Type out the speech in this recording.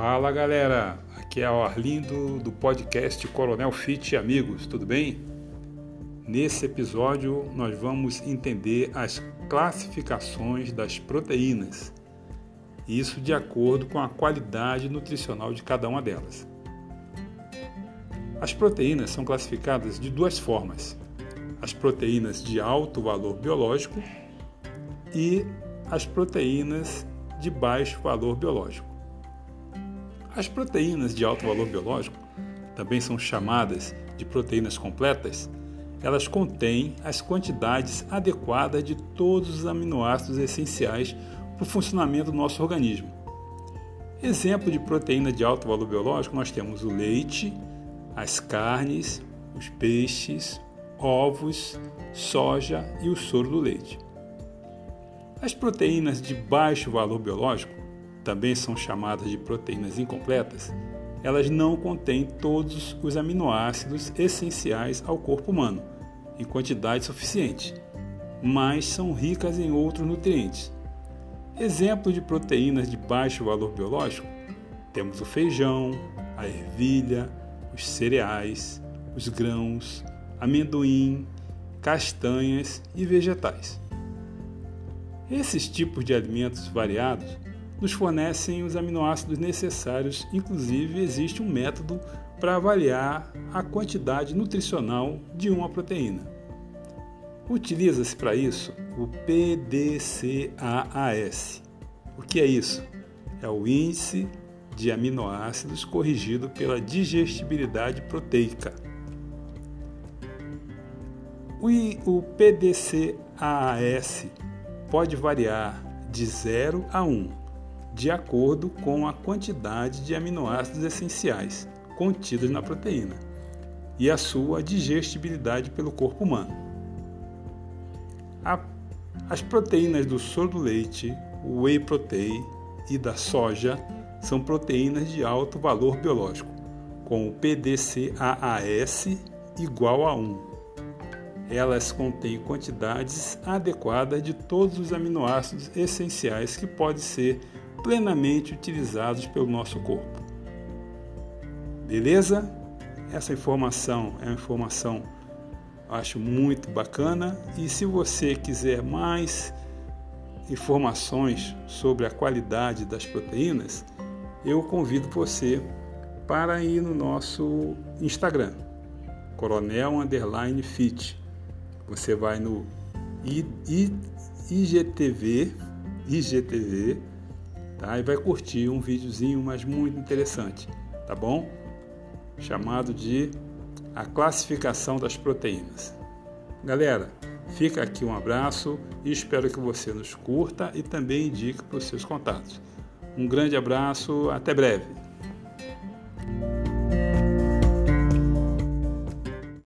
Fala galera, aqui é o Arlindo do podcast Coronel Fit Amigos, tudo bem? Nesse episódio nós vamos entender as classificações das proteínas, isso de acordo com a qualidade nutricional de cada uma delas. As proteínas são classificadas de duas formas: as proteínas de alto valor biológico e as proteínas de baixo valor biológico. As proteínas de alto valor biológico, também são chamadas de proteínas completas, elas contêm as quantidades adequadas de todos os aminoácidos essenciais para o funcionamento do nosso organismo. Exemplo de proteína de alto valor biológico, nós temos o leite, as carnes, os peixes, ovos, soja e o soro do leite. As proteínas de baixo valor biológico, também são chamadas de proteínas incompletas, elas não contêm todos os aminoácidos essenciais ao corpo humano, em quantidade suficiente, mas são ricas em outros nutrientes. Exemplo de proteínas de baixo valor biológico: temos o feijão, a ervilha, os cereais, os grãos, amendoim, castanhas e vegetais. Esses tipos de alimentos variados nos fornecem os aminoácidos necessários, inclusive existe um método para avaliar a quantidade nutricional de uma proteína. Utiliza-se para isso o PDCAAS. O que é isso? É o índice de aminoácidos corrigido pela digestibilidade proteica. O PDCAAS pode variar de 0 a 1, de acordo com a quantidade de aminoácidos essenciais contidos na proteína e a sua digestibilidade pelo corpo humano. As proteínas do soro do leite, whey protein e da soja são proteínas de alto valor biológico, com o PDCAAS igual a 1 elas contêm quantidades adequadas de todos os aminoácidos essenciais que podem ser plenamente utilizados pelo nosso corpo. Beleza? Essa informação é uma informação acho muito bacana e se você quiser mais informações sobre a qualidade das proteínas, eu convido você para ir no nosso Instagram, Coronel Underline Fit você vai no IGTV, IGTV, tá? E vai curtir um videozinho, mas muito interessante, tá bom? Chamado de a classificação das proteínas. Galera, fica aqui um abraço e espero que você nos curta e também indique para os seus contatos. Um grande abraço, até breve.